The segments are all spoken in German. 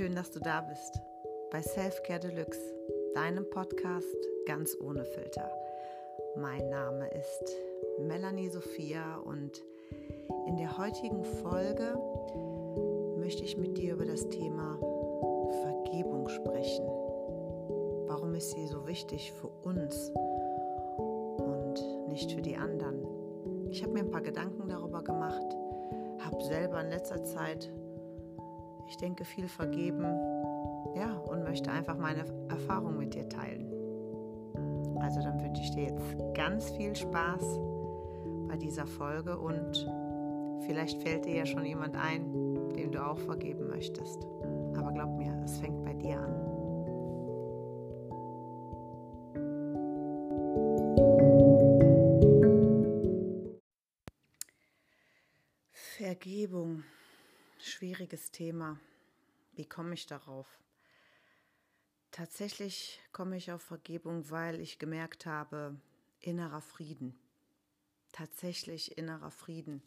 Schön, dass du da bist bei Selfcare Deluxe, deinem Podcast ganz ohne Filter. Mein Name ist Melanie Sophia und in der heutigen Folge möchte ich mit dir über das Thema Vergebung sprechen. Warum ist sie so wichtig für uns und nicht für die anderen? Ich habe mir ein paar Gedanken darüber gemacht, habe selber in letzter Zeit ich denke, viel vergeben. Ja, und möchte einfach meine Erfahrung mit dir teilen. Also dann wünsche ich dir jetzt ganz viel Spaß bei dieser Folge und vielleicht fällt dir ja schon jemand ein, dem du auch vergeben möchtest. Aber glaub mir, es fängt bei dir an. Vergebung schwieriges Thema. Wie komme ich darauf? Tatsächlich komme ich auf Vergebung, weil ich gemerkt habe, innerer Frieden. Tatsächlich innerer Frieden,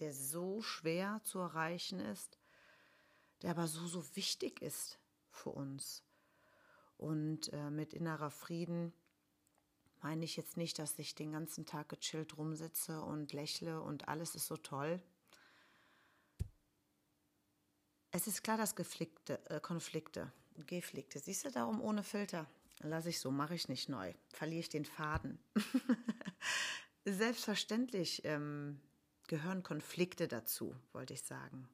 der so schwer zu erreichen ist, der aber so, so wichtig ist für uns. Und äh, mit innerer Frieden meine ich jetzt nicht, dass ich den ganzen Tag gechillt rumsitze und lächle und alles ist so toll. Es ist klar, dass Geflickte, äh, Konflikte, Geflickte, siehst du darum ohne Filter? Lass ich so, mache ich nicht neu, verliere ich den Faden. Selbstverständlich ähm, gehören Konflikte dazu, wollte ich sagen.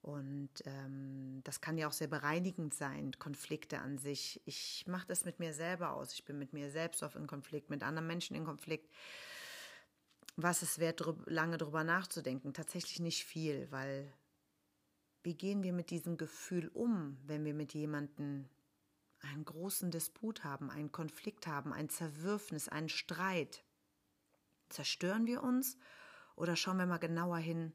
Und ähm, das kann ja auch sehr bereinigend sein, Konflikte an sich. Ich mache das mit mir selber aus. Ich bin mit mir selbst oft in Konflikt, mit anderen Menschen in Konflikt. Was es wert, lange drüber nachzudenken? Tatsächlich nicht viel, weil wie gehen wir mit diesem Gefühl um, wenn wir mit jemandem einen großen Disput haben, einen Konflikt haben, ein Zerwürfnis, einen Streit? Zerstören wir uns oder schauen wir mal genauer hin,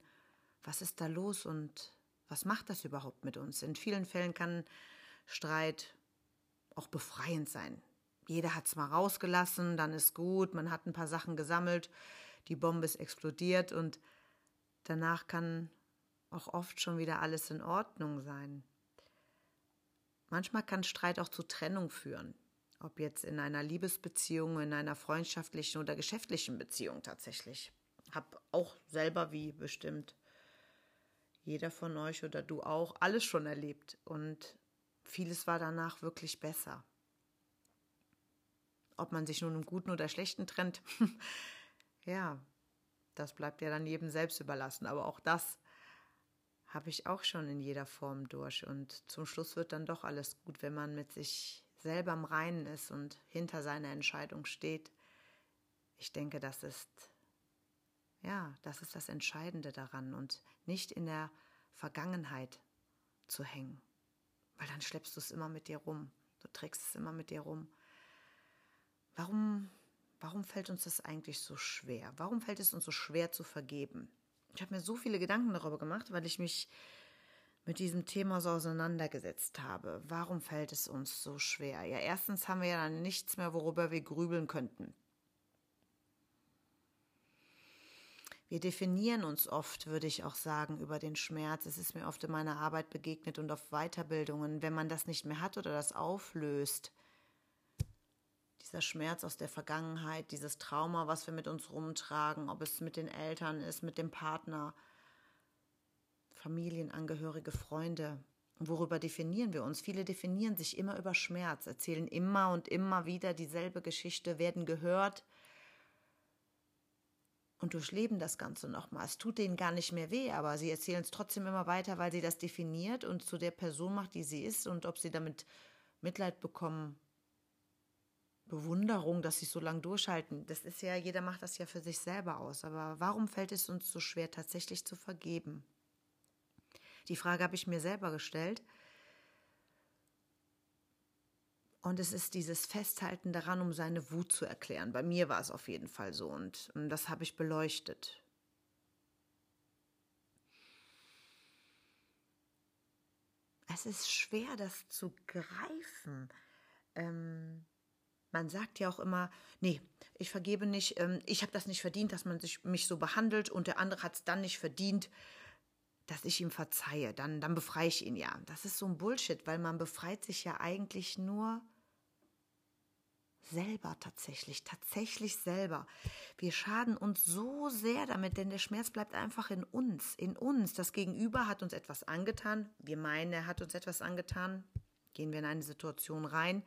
was ist da los und was macht das überhaupt mit uns? In vielen Fällen kann Streit auch befreiend sein. Jeder hat es mal rausgelassen, dann ist gut, man hat ein paar Sachen gesammelt, die Bombe ist explodiert und danach kann auch oft schon wieder alles in Ordnung sein. Manchmal kann Streit auch zu Trennung führen, ob jetzt in einer Liebesbeziehung, in einer freundschaftlichen oder geschäftlichen Beziehung tatsächlich. Hab auch selber wie bestimmt jeder von euch oder du auch alles schon erlebt und vieles war danach wirklich besser. Ob man sich nun im Guten oder Schlechten trennt, ja, das bleibt ja dann jedem selbst überlassen. Aber auch das habe ich auch schon in jeder Form durch. Und zum Schluss wird dann doch alles gut, wenn man mit sich selber im Reinen ist und hinter seiner Entscheidung steht. Ich denke, das ist, ja, das ist das Entscheidende daran und nicht in der Vergangenheit zu hängen. Weil dann schleppst du es immer mit dir rum. Du trägst es immer mit dir rum. Warum, warum fällt uns das eigentlich so schwer? Warum fällt es uns so schwer zu vergeben? Ich habe mir so viele Gedanken darüber gemacht, weil ich mich mit diesem Thema so auseinandergesetzt habe. Warum fällt es uns so schwer? Ja, erstens haben wir ja dann nichts mehr, worüber wir grübeln könnten. Wir definieren uns oft, würde ich auch sagen, über den Schmerz. Es ist mir oft in meiner Arbeit begegnet und auf Weiterbildungen. Wenn man das nicht mehr hat oder das auflöst, dieser Schmerz aus der Vergangenheit, dieses Trauma, was wir mit uns rumtragen, ob es mit den Eltern ist, mit dem Partner, Familienangehörige, Freunde. Worüber definieren wir uns? Viele definieren sich immer über Schmerz, erzählen immer und immer wieder dieselbe Geschichte, werden gehört und durchleben das Ganze nochmal. Es tut denen gar nicht mehr weh, aber sie erzählen es trotzdem immer weiter, weil sie das definiert und zu der Person macht, die sie ist und ob sie damit Mitleid bekommen Bewunderung, dass sie so lange durchhalten. Das ist ja, jeder macht das ja für sich selber aus. Aber warum fällt es uns so schwer, tatsächlich zu vergeben? Die Frage habe ich mir selber gestellt. Und es ist dieses Festhalten daran, um seine Wut zu erklären. Bei mir war es auf jeden Fall so und, das habe ich beleuchtet. Es ist schwer, das zu greifen. Ähm, man sagt ja auch immer, nee, ich vergebe nicht, ähm, ich habe das nicht verdient, dass man sich, mich so behandelt und der andere hat es dann nicht verdient, dass ich ihm verzeihe, dann, dann befreie ich ihn ja. Das ist so ein Bullshit, weil man befreit sich ja eigentlich nur selber tatsächlich, tatsächlich selber. Wir schaden uns so sehr damit, denn der Schmerz bleibt einfach in uns, in uns. Das Gegenüber hat uns etwas angetan. Wir meinen, er hat uns etwas angetan. Gehen wir in eine Situation rein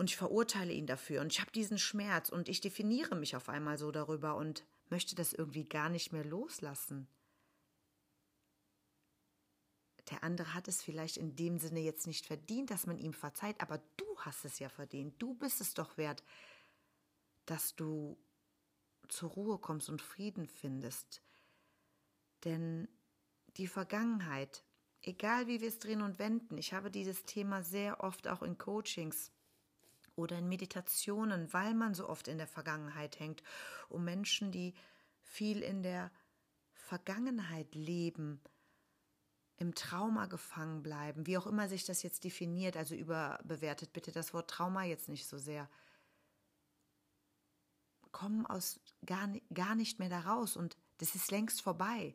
und ich verurteile ihn dafür und ich habe diesen Schmerz und ich definiere mich auf einmal so darüber und möchte das irgendwie gar nicht mehr loslassen. Der andere hat es vielleicht in dem Sinne jetzt nicht verdient, dass man ihm verzeiht, aber du hast es ja verdient. Du bist es doch wert, dass du zur Ruhe kommst und Frieden findest. Denn die Vergangenheit, egal wie wir es drehen und wenden, ich habe dieses Thema sehr oft auch in Coachings oder in Meditationen, weil man so oft in der Vergangenheit hängt, um Menschen, die viel in der Vergangenheit leben, im Trauma gefangen bleiben, wie auch immer sich das jetzt definiert, also überbewertet bitte das Wort Trauma jetzt nicht so sehr, kommen aus gar, gar nicht mehr da raus und das ist längst vorbei.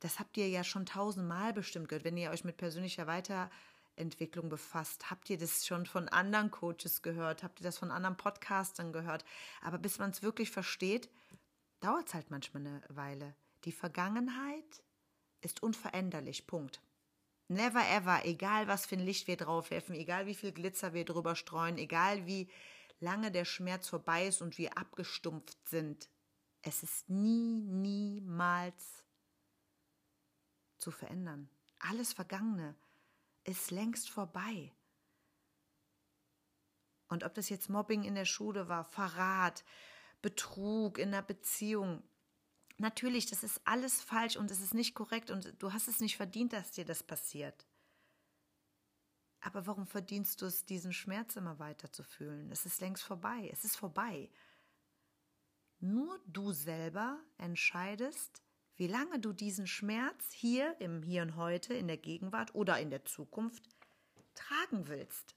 Das habt ihr ja schon tausendmal bestimmt gehört, wenn ihr euch mit persönlicher Weiterentwicklung befasst. Habt ihr das schon von anderen Coaches gehört? Habt ihr das von anderen Podcastern gehört? Aber bis man es wirklich versteht, dauert es halt manchmal eine Weile. Die Vergangenheit ist unveränderlich. Punkt. Never ever, egal was für ein Licht wir draufwerfen, egal wie viel Glitzer wir drüber streuen, egal wie lange der Schmerz vorbei ist und wir abgestumpft sind. Es ist nie, niemals zu verändern. Alles Vergangene ist längst vorbei. Und ob das jetzt Mobbing in der Schule war, Verrat, Betrug in der Beziehung, Natürlich, das ist alles falsch und es ist nicht korrekt und du hast es nicht verdient, dass dir das passiert. Aber warum verdienst du es, diesen Schmerz immer weiter zu fühlen? Es ist längst vorbei. Es ist vorbei. Nur du selber entscheidest, wie lange du diesen Schmerz hier im Hier und Heute, in der Gegenwart oder in der Zukunft tragen willst.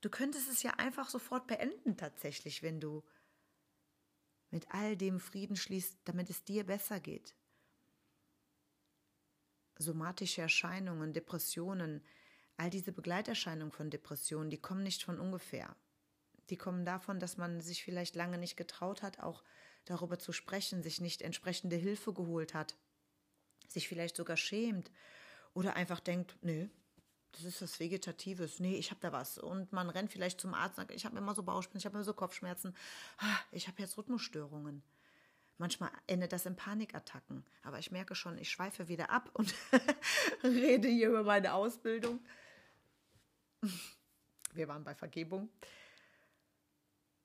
Du könntest es ja einfach sofort beenden tatsächlich, wenn du mit all dem Frieden schließt, damit es dir besser geht. Somatische Erscheinungen, Depressionen, all diese Begleiterscheinungen von Depressionen, die kommen nicht von ungefähr. Die kommen davon, dass man sich vielleicht lange nicht getraut hat, auch darüber zu sprechen, sich nicht entsprechende Hilfe geholt hat, sich vielleicht sogar schämt oder einfach denkt, nö, das ist was Vegetatives. Nee, ich habe da was. Und man rennt vielleicht zum Arzt und sagt, ich habe immer so Bauchschmerzen, ich habe immer so Kopfschmerzen. Ah, ich habe jetzt Rhythmusstörungen. Manchmal endet das in Panikattacken. Aber ich merke schon, ich schweife wieder ab und rede hier über meine Ausbildung. Wir waren bei Vergebung.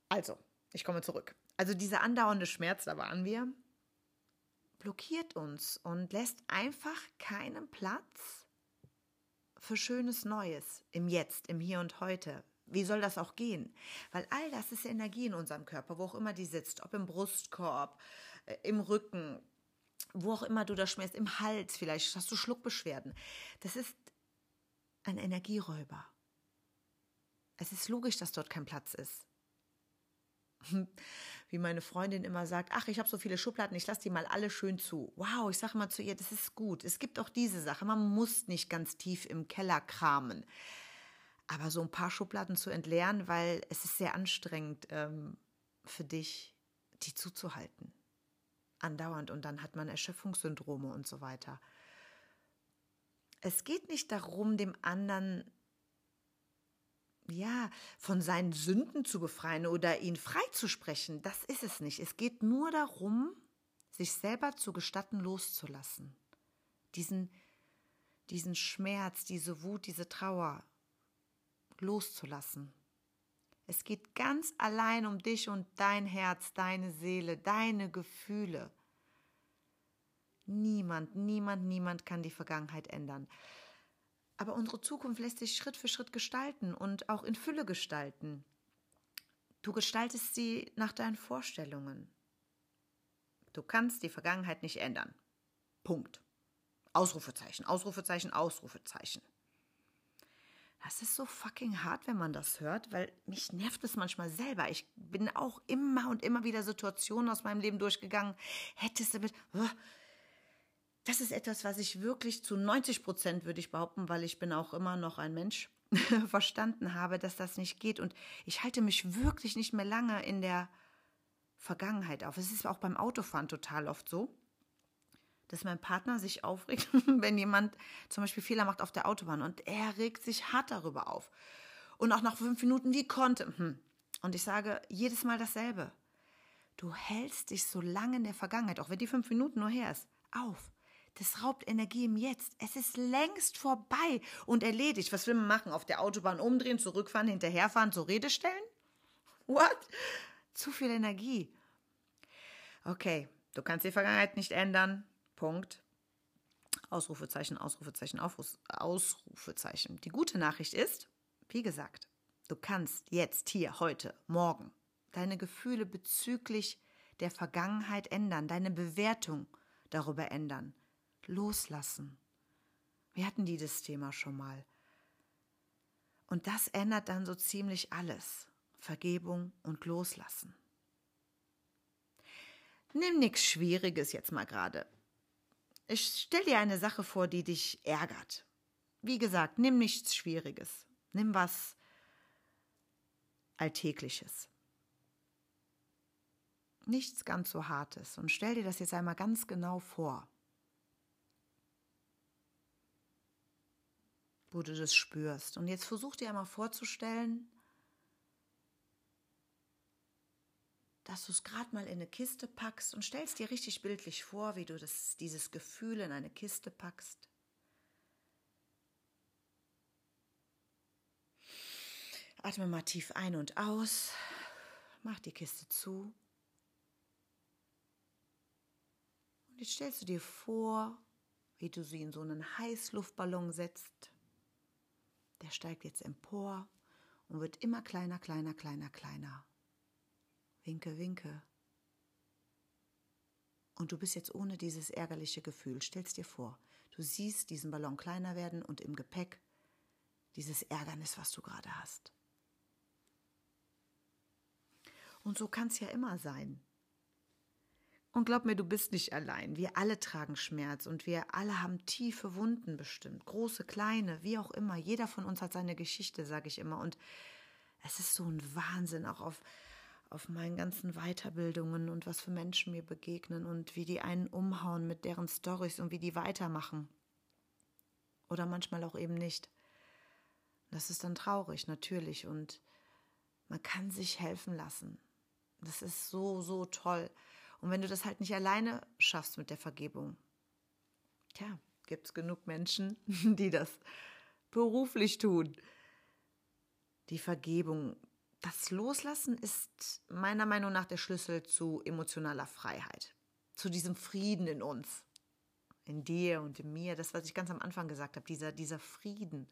Also, ich komme zurück. Also dieser andauernde Schmerz, da waren wir, blockiert uns und lässt einfach keinen Platz für schönes Neues im Jetzt, im Hier und Heute. Wie soll das auch gehen? Weil all das ist Energie in unserem Körper, wo auch immer die sitzt, ob im Brustkorb, äh, im Rücken, wo auch immer du das schmerzt, im Hals vielleicht, hast du Schluckbeschwerden. Das ist ein Energieräuber. Es ist logisch, dass dort kein Platz ist. wie meine Freundin immer sagt, ach, ich habe so viele Schubladen, ich lasse die mal alle schön zu. Wow, ich sage mal zu ihr, das ist gut. Es gibt auch diese Sache, man muss nicht ganz tief im Keller kramen. Aber so ein paar Schubladen zu entleeren, weil es ist sehr anstrengend ähm, für dich, die zuzuhalten. Andauernd. Und dann hat man Erschöpfungssyndrome und so weiter. Es geht nicht darum, dem anderen ja, von seinen Sünden zu befreien oder ihn freizusprechen. Das ist es nicht. Es geht nur darum, sich selber zu gestatten, loszulassen. Diesen, diesen Schmerz, diese Wut, diese Trauer loszulassen. Es geht ganz allein um dich und dein Herz, deine Seele, deine Gefühle. Niemand, niemand, niemand kann die Vergangenheit ändern. Aber unsere Zukunft lässt sich Schritt für Schritt gestalten und auch in Fülle gestalten. Du gestaltest sie nach deinen Vorstellungen. Du kannst die Vergangenheit nicht ändern. Punkt. Ausrufezeichen, Ausrufezeichen, Ausrufezeichen. Das ist so fucking hart, wenn man das hört, weil mich nervt es manchmal selber. Ich bin auch immer und immer wieder Situationen aus meinem Leben durchgegangen. Hättest du mit. Das ist etwas, was ich wirklich zu 90 Prozent, würde ich behaupten, weil ich bin auch immer noch ein Mensch, verstanden habe, dass das nicht geht. Und ich halte mich wirklich nicht mehr lange in der Vergangenheit auf. Es ist auch beim Autofahren total oft so, dass mein Partner sich aufregt, wenn jemand zum Beispiel Fehler macht auf der Autobahn und er regt sich hart darüber auf. Und auch nach fünf Minuten, wie konnte. Hm. Und ich sage jedes Mal dasselbe. Du hältst dich so lange in der Vergangenheit, auch wenn die fünf Minuten nur her ist, auf. Das raubt Energie im Jetzt. Es ist längst vorbei und erledigt. Was will man machen? Auf der Autobahn umdrehen, zurückfahren, hinterherfahren, zur Rede stellen? What? Zu viel Energie. Okay, du kannst die Vergangenheit nicht ändern. Punkt. Ausrufezeichen, Ausrufezeichen, Aufruf, Ausrufezeichen. Die gute Nachricht ist, wie gesagt, du kannst jetzt, hier, heute, morgen deine Gefühle bezüglich der Vergangenheit ändern, deine Bewertung darüber ändern, loslassen. Wir hatten dieses Thema schon mal. Und das ändert dann so ziemlich alles. Vergebung und Loslassen. Nimm nichts Schwieriges jetzt mal gerade. Ich stell dir eine Sache vor, die dich ärgert. Wie gesagt, nimm nichts Schwieriges. Nimm was Alltägliches nichts ganz so Hartes. Und stell dir das jetzt einmal ganz genau vor. Wo du das spürst. Und jetzt versuch dir einmal vorzustellen, dass du es gerade mal in eine Kiste packst und stellst dir richtig bildlich vor, wie du das, dieses Gefühl in eine Kiste packst. Atme mal tief ein und aus. Mach die Kiste zu. Und jetzt stellst du dir vor, wie du sie in so einen Heißluftballon setzt. Der steigt jetzt empor und wird immer kleiner, kleiner, kleiner, kleiner. Winke, winke. Und du bist jetzt ohne dieses ärgerliche Gefühl. Stellst dir vor, du siehst diesen Ballon kleiner werden und im Gepäck dieses Ärgernis, was du gerade hast. Und so kann es ja immer sein. Und glaub mir, du bist nicht allein. Wir alle tragen Schmerz und wir alle haben tiefe Wunden bestimmt. Große, kleine, wie auch immer. Jeder von uns hat seine Geschichte, sage ich immer. Und es ist so ein Wahnsinn, auch auf, auf meinen ganzen Weiterbildungen und was für Menschen mir begegnen und wie die einen umhauen mit deren Storys und wie die weitermachen. Oder manchmal auch eben nicht. Das ist dann traurig, natürlich. Und man kann sich helfen lassen. Das ist so, so toll. Und wenn du das halt nicht alleine schaffst mit der Vergebung, tja, gibt es genug Menschen, die das beruflich tun. Die Vergebung, das Loslassen ist meiner Meinung nach der Schlüssel zu emotionaler Freiheit, zu diesem Frieden in uns, in dir und in mir, das, was ich ganz am Anfang gesagt habe, dieser, dieser Frieden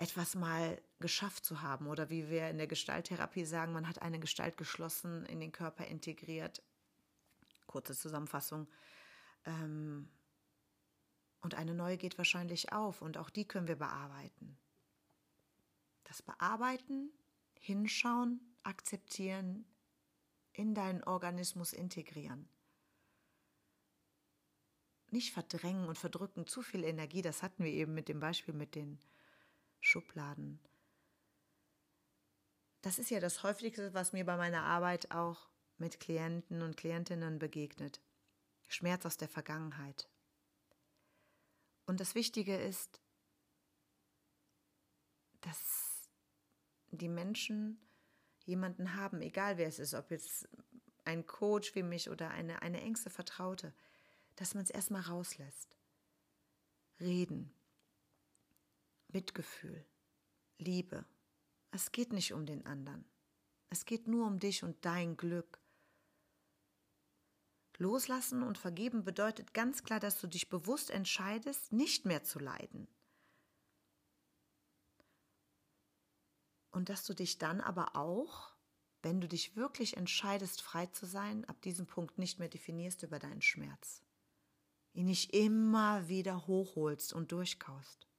etwas mal geschafft zu haben oder wie wir in der Gestalttherapie sagen, man hat eine Gestalt geschlossen, in den Körper integriert. Kurze Zusammenfassung. Ähm, und eine neue geht wahrscheinlich auf und auch die können wir bearbeiten. Das Bearbeiten, hinschauen, akzeptieren, in deinen Organismus integrieren. Nicht verdrängen und verdrücken, zu viel Energie, das hatten wir eben mit dem Beispiel mit den Schubladen. Das ist ja das häufigste, was mir bei meiner Arbeit auch mit Klienten und Klientinnen begegnet. Schmerz aus der Vergangenheit. Und das Wichtige ist, dass die Menschen jemanden haben, egal wer es ist, ob jetzt ein Coach wie mich oder eine, eine engste Vertraute, dass man es erstmal rauslässt. Reden, Mitgefühl, Liebe. Es geht nicht um den anderen. Es geht nur um dich und dein Glück. Loslassen und vergeben bedeutet ganz klar, dass du dich bewusst entscheidest, nicht mehr zu leiden. Und dass du dich dann aber auch, wenn du dich wirklich entscheidest, frei zu sein, ab diesem Punkt nicht mehr definierst über deinen Schmerz. Ihn nicht immer wieder hochholst und durchkaust.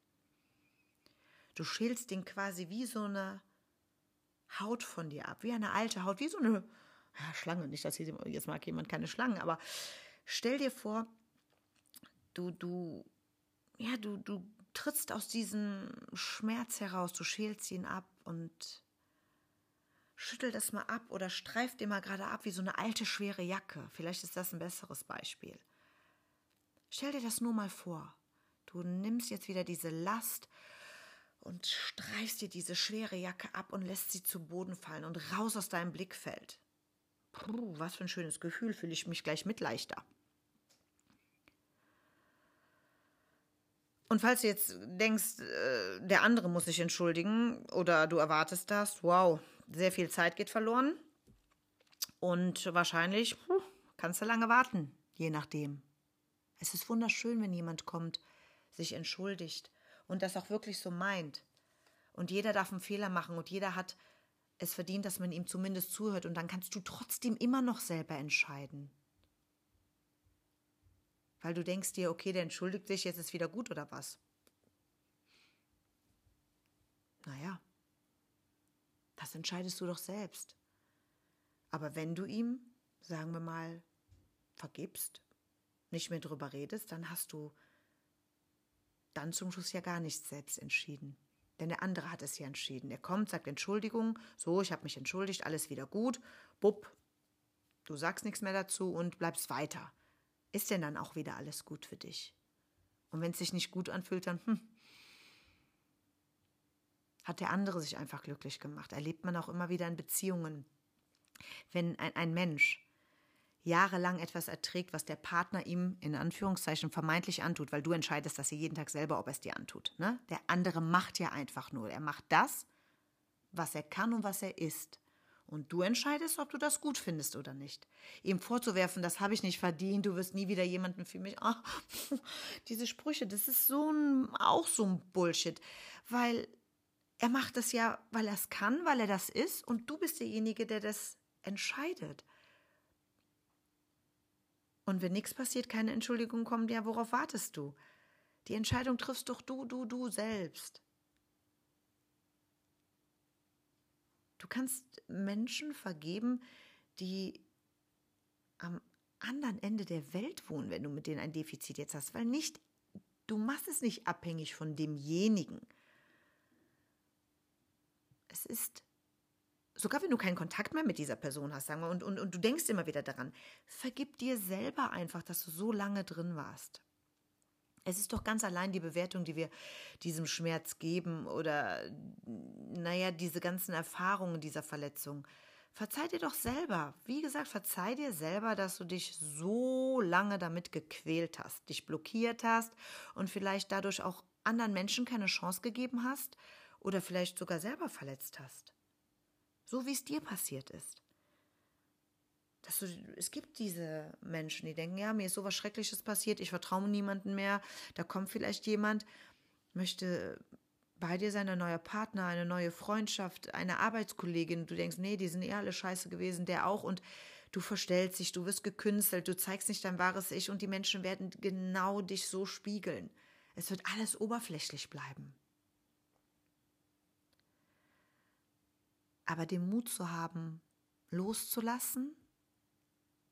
Du schälst den quasi wie so eine Haut von dir ab, wie eine alte Haut, wie so eine ja, Schlange. Nicht, dass hier, jetzt mag jemand keine Schlangen, aber stell dir vor, du, du, ja, du, du trittst aus diesem Schmerz heraus, du schälst ihn ab und schüttel das mal ab oder streif dir mal gerade ab wie so eine alte schwere Jacke. Vielleicht ist das ein besseres Beispiel. Stell dir das nur mal vor. Du nimmst jetzt wieder diese Last und streifst dir diese schwere Jacke ab und lässt sie zu Boden fallen und raus aus deinem Blickfeld. Puh, was für ein schönes Gefühl, fühle ich mich gleich mit leichter. Und falls du jetzt denkst, äh, der andere muss sich entschuldigen oder du erwartest das, wow, sehr viel Zeit geht verloren. Und wahrscheinlich kannst du lange warten, je nachdem. Es ist wunderschön, wenn jemand kommt, sich entschuldigt und das auch wirklich so meint. Und jeder darf einen Fehler machen und jeder hat es verdient, dass man ihm zumindest zuhört und dann kannst du trotzdem immer noch selber entscheiden. Weil du denkst dir, okay, der entschuldigt sich, jetzt ist wieder gut oder was? Naja, das entscheidest du doch selbst. Aber wenn du ihm, sagen wir mal, vergibst, nicht mehr drüber redest, dann hast du dann zum Schluss ja gar nichts selbst entschieden. Denn der andere hat es ja entschieden. Er kommt, sagt Entschuldigung, so, ich habe mich entschuldigt, alles wieder gut, bupp, du sagst nichts mehr dazu und bleibst weiter ist denn dann auch wieder alles gut für dich? Und wenn es sich nicht gut anfühlt, dann hm, hat der andere sich einfach glücklich gemacht. Erlebt man auch immer wieder in Beziehungen. Wenn ein, ein Mensch jahrelang etwas erträgt, was der Partner ihm in Anführungszeichen vermeintlich antut, weil du entscheidest das jeden Tag selber, ob er es dir antut. Ne? Der andere macht ja einfach nur. Er macht das, was er kann und was er ist. Und du entscheidest, ob du das gut findest oder nicht. Ihm vorzuwerfen, das habe ich nicht verdient, du wirst nie wieder jemanden für mich. Ach, diese Sprüche, das ist so ein, auch so ein Bullshit. Weil er macht das ja, weil er es kann, weil er das ist und du bist derjenige, der das entscheidet. Und wenn nichts passiert, keine Entschuldigung kommt, ja, worauf wartest du? Die Entscheidung triffst doch du, du, du selbst. Du kannst Menschen vergeben, die am anderen Ende der Welt wohnen, wenn du mit denen ein Defizit jetzt hast, weil nicht, du machst es nicht abhängig von demjenigen. Es ist, sogar wenn du keinen Kontakt mehr mit dieser Person hast, sagen wir, und, und, und du denkst immer wieder daran, vergib dir selber einfach, dass du so lange drin warst. Es ist doch ganz allein die Bewertung, die wir diesem Schmerz geben oder, naja, diese ganzen Erfahrungen dieser Verletzung. Verzeih dir doch selber. Wie gesagt, verzeih dir selber, dass du dich so lange damit gequält hast, dich blockiert hast und vielleicht dadurch auch anderen Menschen keine Chance gegeben hast oder vielleicht sogar selber verletzt hast. So wie es dir passiert ist dass du, es gibt diese Menschen, die denken, ja, mir ist sowas Schreckliches passiert, ich vertraue niemanden mehr, da kommt vielleicht jemand, möchte bei dir sein, ein neuer Partner, eine neue Freundschaft, eine Arbeitskollegin, du denkst, nee, die sind eh alle scheiße gewesen, der auch und du verstellst dich, du wirst gekünstelt, du zeigst nicht dein wahres Ich und die Menschen werden genau dich so spiegeln. Es wird alles oberflächlich bleiben. Aber den Mut zu haben, loszulassen,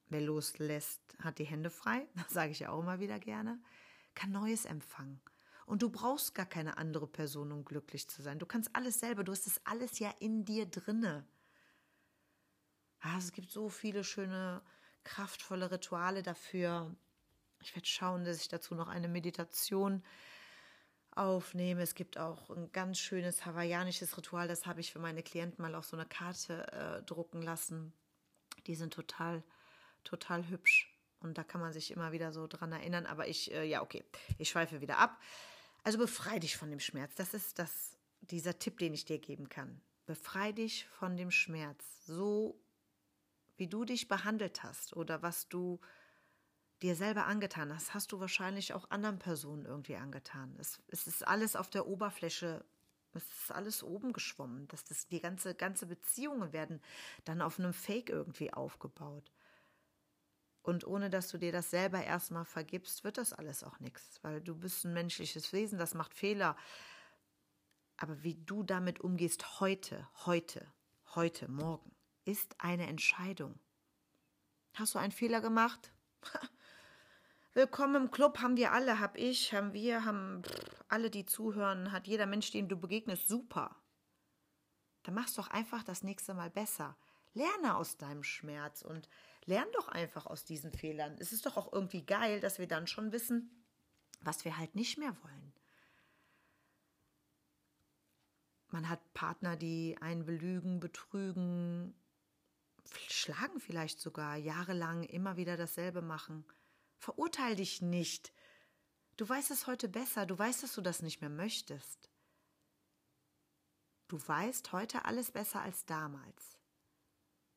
Wer loslässt, hat die Hände frei, das sage ich ja auch immer wieder gerne, kann Neues empfangen. Und du brauchst gar keine andere Person, um glücklich zu sein. Du kannst alles selber, du hast das alles ja in dir drinne. Ah, es gibt so viele schöne, kraftvolle Rituale dafür. Ich werde schauen, dass ich dazu noch eine Meditation aufnehme. Es gibt auch ein ganz schönes hawaiianisches Ritual, das habe ich für meine Klienten mal auf so eine Karte äh, drucken lassen. Die sind total total hübsch. Und da kann man sich immer wieder so dran erinnern. Aber ich, äh, ja, okay, ich schweife wieder ab. Also befrei dich von dem Schmerz. Das ist das, dieser Tipp, den ich dir geben kann. Befrei dich von dem Schmerz. So wie du dich behandelt hast oder was du dir selber angetan hast, hast du wahrscheinlich auch anderen Personen irgendwie angetan. Es, es ist alles auf der Oberfläche, es ist alles oben geschwommen. Das, das, die ganze, ganze Beziehungen werden dann auf einem Fake irgendwie aufgebaut. Und ohne dass du dir das selber erstmal vergibst, wird das alles auch nichts, weil du bist ein menschliches Wesen, das macht Fehler. Aber wie du damit umgehst heute, heute, heute, morgen, ist eine Entscheidung. Hast du einen Fehler gemacht? Willkommen im Club haben wir alle, hab ich, haben wir, haben alle, die zuhören, hat jeder Mensch, den du begegnest, super. Dann mach's doch einfach das nächste Mal besser. Lerne aus deinem Schmerz und lern doch einfach aus diesen Fehlern. Es ist doch auch irgendwie geil, dass wir dann schon wissen, was wir halt nicht mehr wollen. Man hat Partner, die einen belügen, betrügen, schlagen vielleicht sogar, jahrelang immer wieder dasselbe machen. Verurteil dich nicht. Du weißt es heute besser, du weißt, dass du das nicht mehr möchtest. Du weißt heute alles besser als damals,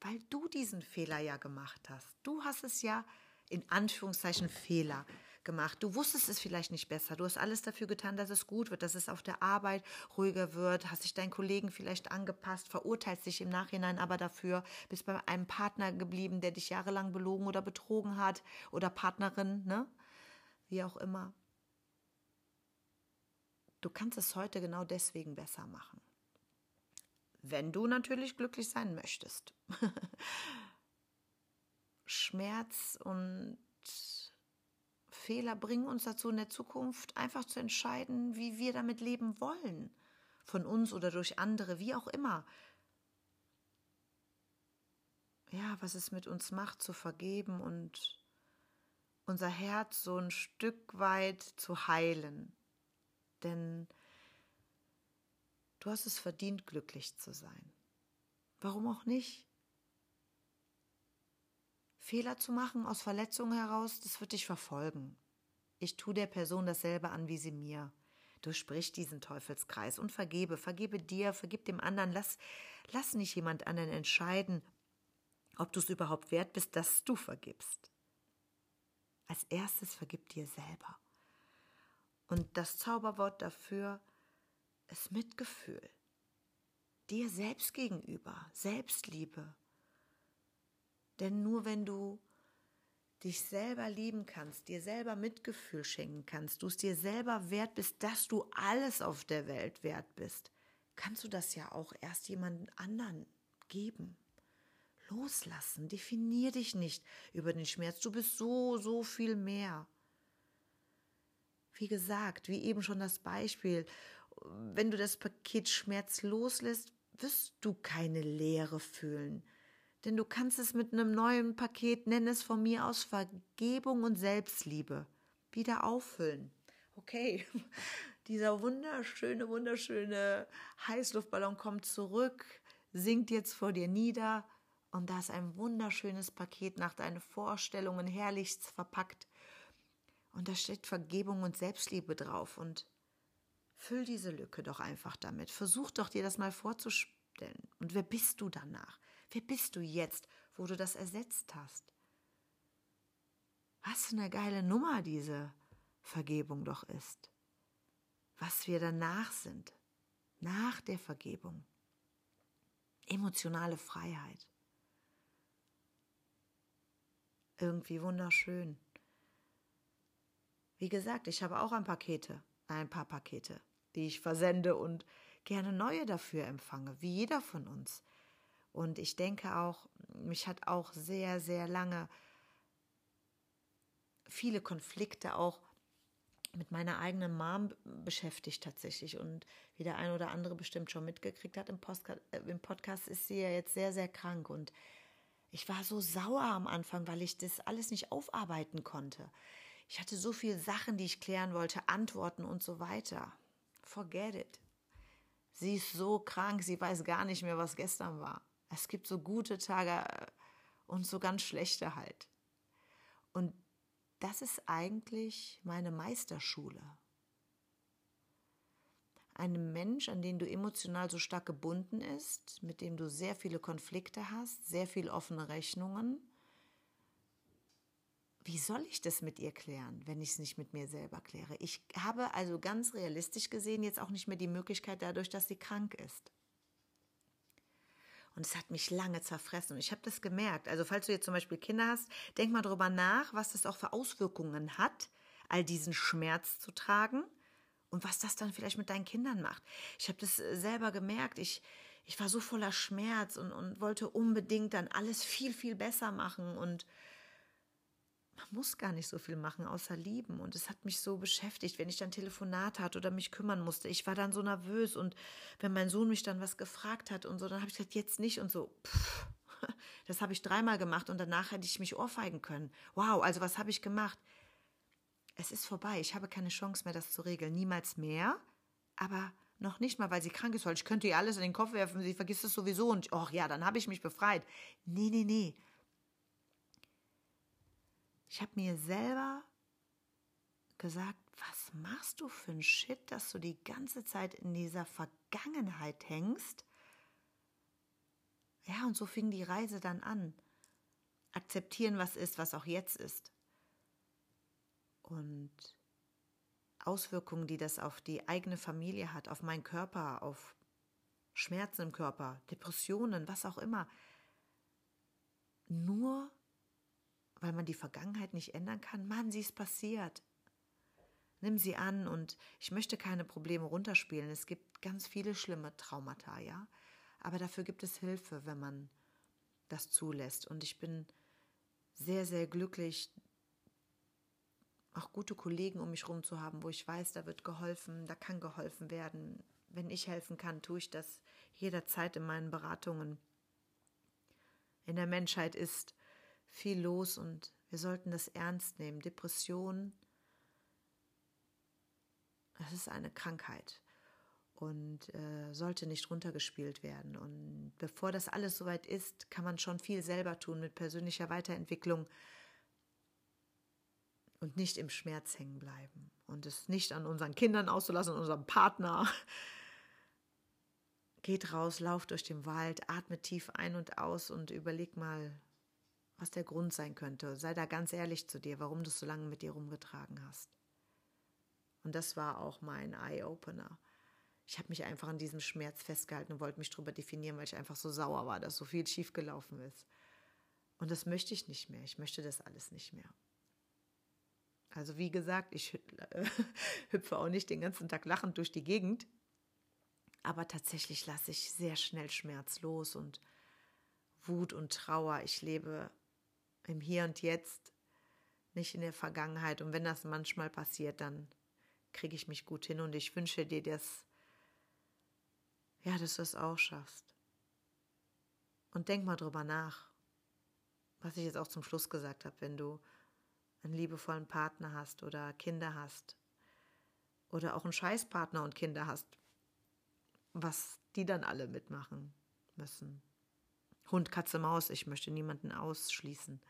weil du diesen Fehler ja gemacht hast. Du hast es ja in Anführungszeichen Fehler gemacht. Du wusstest es vielleicht nicht besser. Du hast alles dafür getan, dass es gut wird, dass es auf der Arbeit ruhiger wird, hast dich deinen Kollegen vielleicht angepasst, verurteilst dich im Nachhinein aber dafür, bist bei einem Partner geblieben, der dich jahrelang belogen oder betrogen hat oder Partnerin, ne? Wie auch immer. Du kannst es heute genau deswegen besser machen. Wenn du natürlich glücklich sein möchtest. Schmerz und Fehler bringen uns dazu in der Zukunft einfach zu entscheiden, wie wir damit leben wollen. Von uns oder durch andere, wie auch immer. Ja, was es mit uns macht, zu vergeben und unser Herz so ein Stück weit zu heilen. Denn du hast es verdient, glücklich zu sein. Warum auch nicht? Fehler zu machen aus Verletzungen heraus, das wird dich verfolgen. Ich tue der Person dasselbe an wie sie mir. Durchbrich diesen Teufelskreis und vergebe, vergebe dir, vergib dem anderen, lass, lass nicht jemand anderen entscheiden, ob du es überhaupt wert bist, dass du vergibst. Als erstes vergib dir selber. Und das Zauberwort dafür ist Mitgefühl. Dir selbst gegenüber, Selbstliebe. Denn nur wenn du dich selber lieben kannst, dir selber Mitgefühl schenken kannst, du es dir selber wert bist, dass du alles auf der Welt wert bist, kannst du das ja auch erst jemand anderen geben. Loslassen, definier dich nicht über den Schmerz, du bist so, so viel mehr. Wie gesagt, wie eben schon das Beispiel, wenn du das Paket Schmerz loslässt, wirst du keine Leere fühlen. Denn du kannst es mit einem neuen Paket, nenn es von mir aus Vergebung und Selbstliebe, wieder auffüllen. Okay, dieser wunderschöne, wunderschöne Heißluftballon kommt zurück, sinkt jetzt vor dir nieder und da ist ein wunderschönes Paket nach deinen Vorstellungen herrlichst verpackt. Und da steht Vergebung und Selbstliebe drauf und füll diese Lücke doch einfach damit. Versuch doch dir das mal vorzustellen. Und wer bist du danach? Wer bist du jetzt, wo du das ersetzt hast? Was für eine geile Nummer diese Vergebung doch ist. Was wir danach sind, nach der Vergebung. Emotionale Freiheit. Irgendwie wunderschön. Wie gesagt, ich habe auch ein Pakete, ein paar Pakete, die ich versende und gerne neue dafür empfange, wie jeder von uns. Und ich denke auch, mich hat auch sehr, sehr lange viele Konflikte auch mit meiner eigenen Mom beschäftigt tatsächlich. Und wie der eine oder andere bestimmt schon mitgekriegt hat im, Postka äh, im Podcast, ist sie ja jetzt sehr, sehr krank. Und ich war so sauer am Anfang, weil ich das alles nicht aufarbeiten konnte. Ich hatte so viele Sachen, die ich klären wollte, Antworten und so weiter. Forget it. Sie ist so krank, sie weiß gar nicht mehr, was gestern war. Es gibt so gute Tage äh, und so ganz schlechte halt. Und das ist eigentlich meine Meisterschule. Ein Mensch, an den du emotional so stark gebunden ist, mit dem du sehr viele Konflikte hast, sehr viele offene Rechnungen. Wie soll ich das mit ihr klären, wenn ich es nicht mit mir selber kläre? Ich habe also ganz realistisch gesehen jetzt auch nicht mehr die Möglichkeit dadurch, dass sie krank ist. Und es hat mich lange zerfressen. Und ich habe das gemerkt. Also falls du jetzt zum Beispiel Kinder hast, denk mal drüber nach, was das auch für Auswirkungen hat, all diesen Schmerz zu tragen und was das dann vielleicht mit deinen Kindern macht. Ich habe das äh, selber gemerkt. Ich, ich war so voller Schmerz und, und wollte unbedingt dann alles viel, viel besser machen. Und man muss gar nicht so viel machen, außer lieben. Und es hat mich so beschäftigt, wenn ich dann Telefonat hatte oder mich kümmern musste. Ich war dann so nervös und wenn mein Sohn mich dann was gefragt hat und so, dann habe ich gesagt, jetzt nicht und so. Pff, das habe ich dreimal gemacht und danach hätte ich mich ohrfeigen können. Wow, also was habe ich gemacht? Es ist vorbei. Ich habe keine Chance mehr, das zu regeln. Niemals mehr. Aber noch nicht mal, weil sie krank ist, weil ich könnte ihr alles in den Kopf werfen, sie vergisst es sowieso und ach ja, dann habe ich mich befreit. Nee, nee, nee. Ich habe mir selber gesagt, was machst du für ein Shit, dass du die ganze Zeit in dieser Vergangenheit hängst? Ja, und so fing die Reise dann an. Akzeptieren, was ist, was auch jetzt ist. Und Auswirkungen, die das auf die eigene Familie hat, auf meinen Körper, auf Schmerzen im Körper, Depressionen, was auch immer. Nur weil man die Vergangenheit nicht ändern kann, Mann, sie ist passiert. Nimm sie an und ich möchte keine Probleme runterspielen. Es gibt ganz viele schlimme Traumata, ja. Aber dafür gibt es Hilfe, wenn man das zulässt. Und ich bin sehr, sehr glücklich, auch gute Kollegen um mich herum zu haben, wo ich weiß, da wird geholfen, da kann geholfen werden. Wenn ich helfen kann, tue ich das jederzeit in meinen Beratungen. In der Menschheit ist viel los und wir sollten das ernst nehmen. Depression, das ist eine Krankheit und äh, sollte nicht runtergespielt werden. Und bevor das alles soweit ist, kann man schon viel selber tun mit persönlicher Weiterentwicklung und nicht im Schmerz hängen bleiben und es nicht an unseren Kindern auszulassen, unserem Partner. Geht raus, lauft durch den Wald, atmet tief ein und aus und überleg mal, was der Grund sein könnte. Sei da ganz ehrlich zu dir, warum du es so lange mit dir rumgetragen hast. Und das war auch mein Eye-Opener. Ich habe mich einfach an diesem Schmerz festgehalten und wollte mich darüber definieren, weil ich einfach so sauer war, dass so viel schiefgelaufen ist. Und das möchte ich nicht mehr. Ich möchte das alles nicht mehr. Also wie gesagt, ich hüpfe auch nicht den ganzen Tag lachend durch die Gegend, aber tatsächlich lasse ich sehr schnell Schmerz los und Wut und Trauer. Ich lebe im Hier und Jetzt, nicht in der Vergangenheit. Und wenn das manchmal passiert, dann kriege ich mich gut hin und ich wünsche dir das, ja, dass du es auch schaffst. Und denk mal drüber nach, was ich jetzt auch zum Schluss gesagt habe, wenn du einen liebevollen Partner hast oder Kinder hast oder auch einen Scheißpartner und Kinder hast, was die dann alle mitmachen müssen. Hund, Katze, Maus, ich möchte niemanden ausschließen.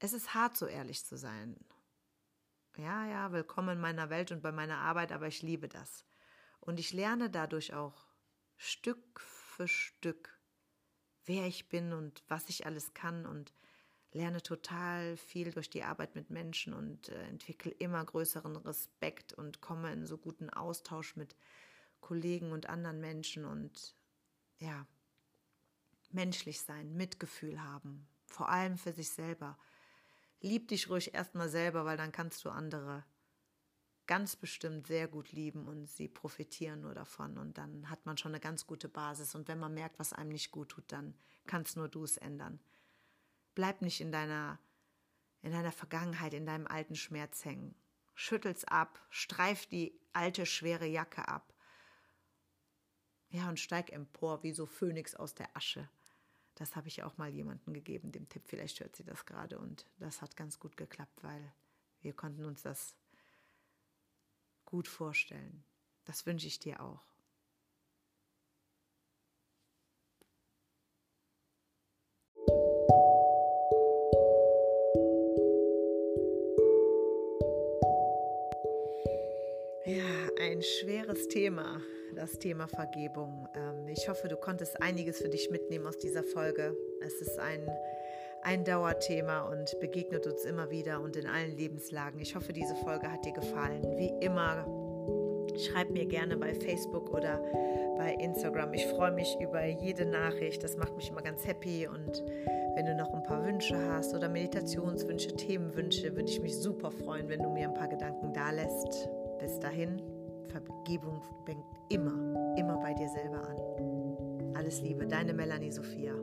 Es ist hart, so ehrlich zu sein. Ja, ja, willkommen in meiner Welt und bei meiner Arbeit, aber ich liebe das. Und ich lerne dadurch auch Stück für Stück, wer ich bin und was ich alles kann und lerne total viel durch die Arbeit mit Menschen und äh, entwickle immer größeren Respekt und komme in so guten Austausch mit Kollegen und anderen Menschen und ja, menschlich sein, Mitgefühl haben, vor allem für sich selber. Lieb dich ruhig erstmal selber, weil dann kannst du andere ganz bestimmt sehr gut lieben und sie profitieren nur davon und dann hat man schon eine ganz gute Basis und wenn man merkt, was einem nicht gut tut, dann kannst nur du es ändern. Bleib nicht in deiner, in deiner Vergangenheit, in deinem alten Schmerz hängen. Schüttel's ab, streif die alte schwere Jacke ab. Ja, und steig empor wie so Phönix aus der Asche. Das habe ich auch mal jemandem gegeben, dem Tipp. Vielleicht hört sie das gerade und das hat ganz gut geklappt, weil wir konnten uns das gut vorstellen. Das wünsche ich dir auch. ein schweres Thema, das Thema Vergebung. Ähm, ich hoffe, du konntest einiges für dich mitnehmen aus dieser Folge. Es ist ein, ein Dauerthema und begegnet uns immer wieder und in allen Lebenslagen. Ich hoffe, diese Folge hat dir gefallen. Wie immer, schreib mir gerne bei Facebook oder bei Instagram. Ich freue mich über jede Nachricht. Das macht mich immer ganz happy. Und wenn du noch ein paar Wünsche hast oder Meditationswünsche, Themenwünsche, würde ich mich super freuen, wenn du mir ein paar Gedanken da lässt. Bis dahin, Vergebung fängt immer, immer bei dir selber an. Alles Liebe, deine Melanie Sophia.